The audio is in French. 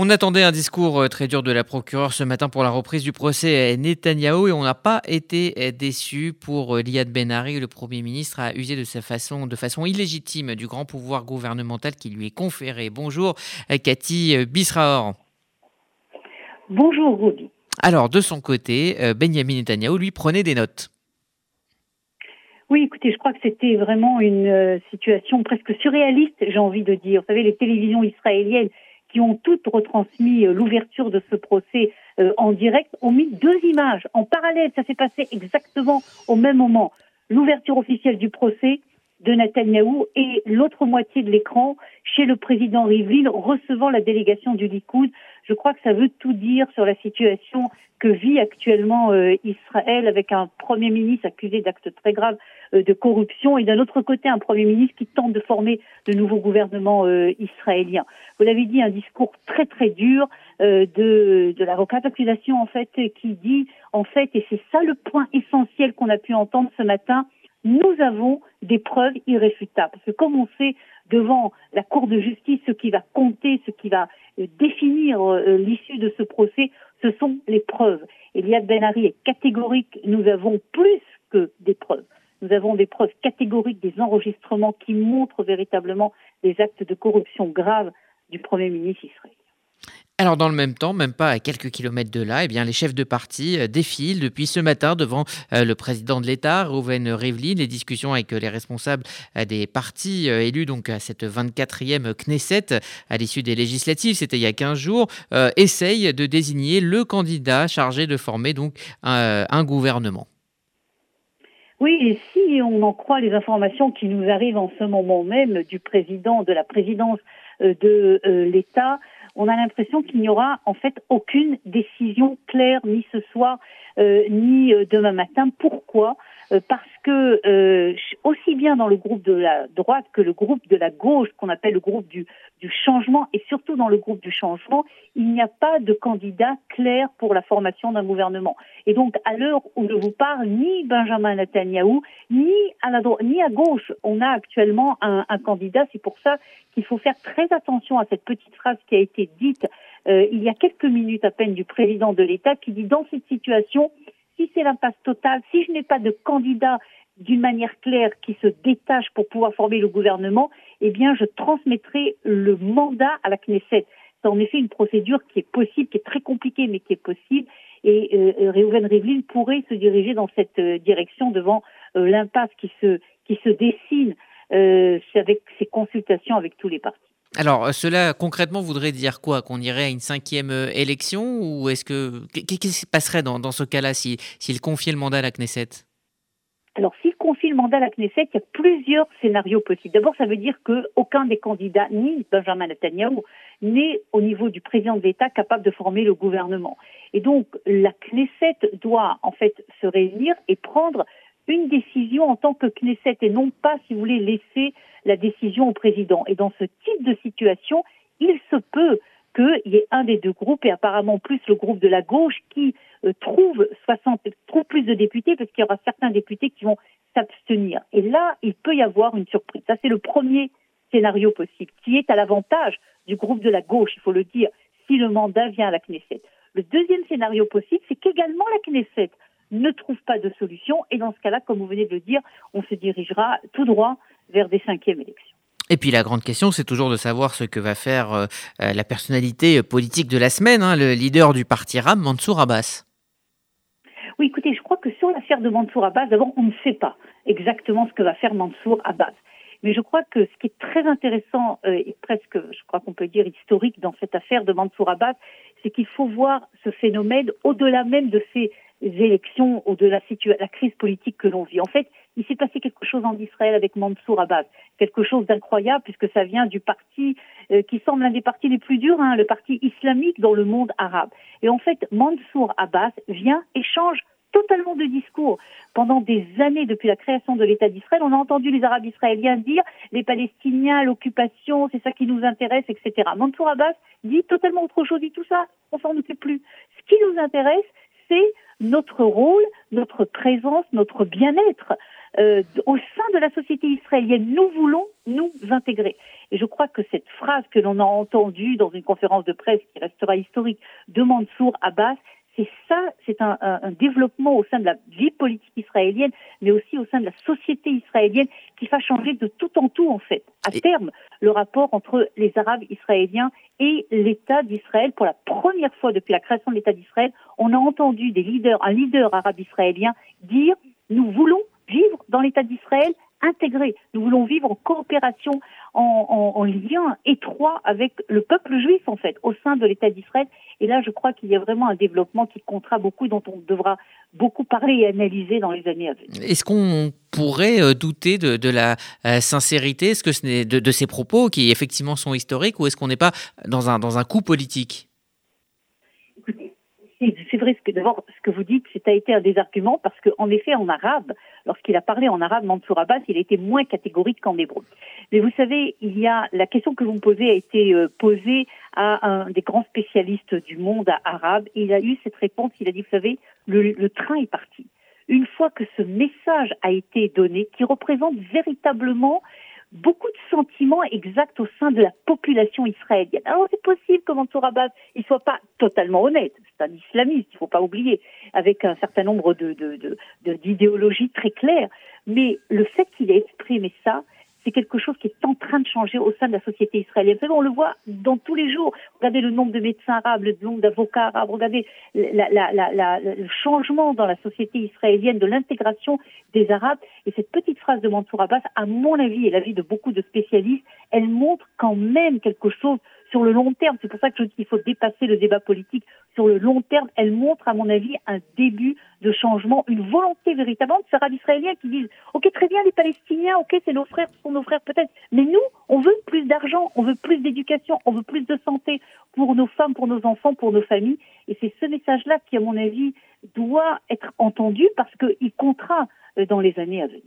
On attendait un discours euh, très dur de la procureure ce matin pour la reprise du procès Netanyahou et on n'a pas été euh, déçu pour euh, Liad Benari. Le Premier ministre a usé de, sa façon, de façon illégitime du grand pouvoir gouvernemental qui lui est conféré. Bonjour Cathy Bisraor. Bonjour Rudy. Alors de son côté, Benjamin Netanyahou lui prenait des notes. Oui, écoutez, je crois que c'était vraiment une situation presque surréaliste, j'ai envie de dire. Vous savez, les télévisions israéliennes qui ont toutes retransmis euh, l'ouverture de ce procès euh, en direct, ont mis deux images en parallèle. Ça s'est passé exactement au même moment. L'ouverture officielle du procès de Netanyahou et l'autre moitié de l'écran chez le président Rivlin recevant la délégation du Likoud. Je crois que ça veut tout dire sur la situation que vit actuellement euh, Israël avec un Premier ministre accusé d'actes très graves euh, de corruption et d'un autre côté un Premier ministre qui tente de former de nouveaux gouvernements euh, israéliens. Vous l'avez dit, un discours très très dur de, de l'avocat d'accusation en fait qui dit en fait, et c'est ça le point essentiel qu'on a pu entendre ce matin, nous avons des preuves irréfutables. Parce que comme on sait devant la Cour de justice, ce qui va compter, ce qui va euh, définir euh, l'issue de ce procès, ce sont les preuves. Eliade Benari est catégorique, nous avons plus que des preuves. Nous avons des preuves catégoriques, des enregistrements qui montrent véritablement des actes de corruption graves du Premier ministre israélien. Alors dans le même temps, même pas à quelques kilomètres de là, eh bien, les chefs de parti euh, défilent depuis ce matin devant euh, le président de l'État, Rouven Rivlin. Les discussions avec euh, les responsables des partis élus donc à cette 24e Knesset à l'issue des législatives, c'était il y a 15 jours, essayent de désigner le candidat chargé de former donc un, gouvernement. Oui, et si on en croit les informations qui nous arrivent en ce moment même du président, de la présidence de l'État, on a l'impression qu'il n'y aura en fait aucune décision claire ni ce soir euh, ni euh, demain matin. Pourquoi? Euh, Parce que aussi bien dans le groupe de la droite que le groupe de la gauche, qu'on appelle le groupe du, du changement, et surtout dans le groupe du changement, il n'y a pas de candidat clair pour la formation d'un gouvernement. Et donc, à l'heure où je vous parle, ni Benjamin Netanyahu, ni à la ni à gauche, on a actuellement un, un candidat. C'est pour ça qu'il faut faire très attention à cette petite phrase qui a été dite euh, il y a quelques minutes à peine du président de l'État qui dit dans cette situation, si c'est l'impasse totale, si je n'ai pas de candidat d'une manière claire qui se détache pour pouvoir former le gouvernement, eh bien je transmettrai le mandat à la Knesset. C'est en effet une procédure qui est possible, qui est très compliquée, mais qui est possible. Et euh, Reuven Rivlin pourrait se diriger dans cette euh, direction devant euh, l'impasse qui se, qui se dessine euh, avec ses consultations avec tous les partis. Alors, euh, cela concrètement voudrait dire quoi? Qu'on irait à une cinquième euh, élection Ou est-ce que. Qu'est-ce qui se passerait dans, dans ce cas-là s'il si, confiait le mandat à la Knesset? Alors, s'il confie le mandat à la Knesset, il y a plusieurs scénarios possibles. D'abord, ça veut dire qu'aucun des candidats, ni Benjamin Netanyahu, n'est au niveau du président de l'État capable de former le gouvernement. Et donc, la Knesset doit en fait se réunir et prendre une décision en tant que Knesset et non pas, si vous voulez, laisser la décision au président. Et dans ce type de situation, il se peut qu'il y ait un des deux groupes, et apparemment plus le groupe de la gauche, qui euh, trouve 60, trouve plus de députés, parce qu'il y aura certains députés qui vont s'abstenir. Et là, il peut y avoir une surprise. Ça, c'est le premier scénario possible, qui est à l'avantage du groupe de la gauche, il faut le dire, si le mandat vient à la Knesset. Le deuxième scénario possible, c'est qu'également la Knesset ne trouve pas de solution. Et dans ce cas-là, comme vous venez de le dire, on se dirigera tout droit vers des cinquièmes élections. Et puis la grande question, c'est toujours de savoir ce que va faire euh, euh, la personnalité politique de la semaine, hein, le leader du parti RAM, Mansour Abbas. Oui, écoutez, je crois que sur l'affaire de Mansour Abbas, d'abord, on ne sait pas exactement ce que va faire Mansour Abbas. Mais je crois que ce qui est très intéressant euh, et presque, je crois qu'on peut dire historique dans cette affaire de Mansour Abbas, c'est qu'il faut voir ce phénomène au-delà même de ces élections ou de la, crise politique que l'on vit. En fait, il s'est passé quelque chose en Israël avec Mansour Abbas, quelque chose d'incroyable puisque ça vient du parti euh, qui semble l'un des partis les plus durs, hein, le parti islamique dans le monde arabe. Et en fait, Mansour Abbas vient et change totalement de discours. Pendant des années, depuis la création de l'État d'Israël, on a entendu les Arabes israéliens dire les Palestiniens, l'occupation, c'est ça qui nous intéresse, etc. Mansour Abbas dit totalement autre chose, dit tout ça, on s'en occupe plus. Ce qui nous intéresse, c'est notre rôle, notre présence, notre bien-être. euh, au sein de la société israélienne. Nous voulons nous intégrer. Et je crois que cette phrase que l'on a entendue dans une conférence de presse qui restera historique de Mansour Abbas, c'est ça, c'est un, un, développement au sein de la vie politique israélienne, mais aussi au sein de la société israélienne qui va changer de tout en tout, en fait. À terme, le rapport entre les Arabes israéliens et l'État d'Israël, pour la première fois depuis la création de l'État d'Israël, on a entendu des leaders, un leader arabe israélien dire nous voulons vivre dans l'État d'Israël intégré. Nous voulons vivre en coopération, en, en, lien étroit avec le peuple juif, en fait, au sein de l'État d'Israël. Et là, je crois qu'il y a vraiment un développement qui comptera beaucoup, dont on devra beaucoup parler et analyser dans les années à venir. Est-ce qu'on pourrait euh, douter de, de la euh, sincérité? Est-ce que ce de, de, ces propos qui effectivement sont historiques ou est-ce qu'on n'est pas dans un, dans un coup politique? C'est vrai ce que d'abord ce que vous dites, c'est a été un des arguments parce qu'en effet en arabe, lorsqu'il a parlé en arabe Mansour Abbas, il était moins catégorique qu'en hébreu. Mais vous savez, il y a la question que vous me posez a été euh, posée à un des grands spécialistes du monde arabe il a eu cette réponse. Il a dit, vous savez, le, le train est parti. Une fois que ce message a été donné, qui représente véritablement beaucoup de sentiments exacts au sein de la population israélienne. Alors c'est possible que Mansour Abbas il soit pas totalement honnête, c'est un islamiste, il faut pas oublier, avec un certain nombre de, d'idéologies très claires, mais le fait qu'il ait exprimé ça, c'est quelque chose qui est en train de changer au sein de la société israélienne. on le voit dans tous les jours. Regardez le nombre de médecins arabes, le nombre d'avocats arabes, regardez le changement dans la société israélienne de l'intégration des Arabes. Et cette petite phrase de Mansour Abbas, à mon avis et l'avis de beaucoup de spécialistes, elle montre quand même quelque chose sur le long terme. C'est pour ça que je dis qu'il faut dépasser le débat politique. Sur le long terme, elle montre, à mon avis, un début de changement, une volonté véritablement de ces Arabes qui disent Ok, très bien, les Palestiniens, ok, c'est nos frères, sont nos frères peut-être, mais nous, on veut plus d'argent, on veut plus d'éducation, on veut plus de santé pour nos femmes, pour nos enfants, pour nos familles. Et c'est ce message-là qui, à mon avis, doit être entendu parce qu'il comptera euh, dans les années à venir.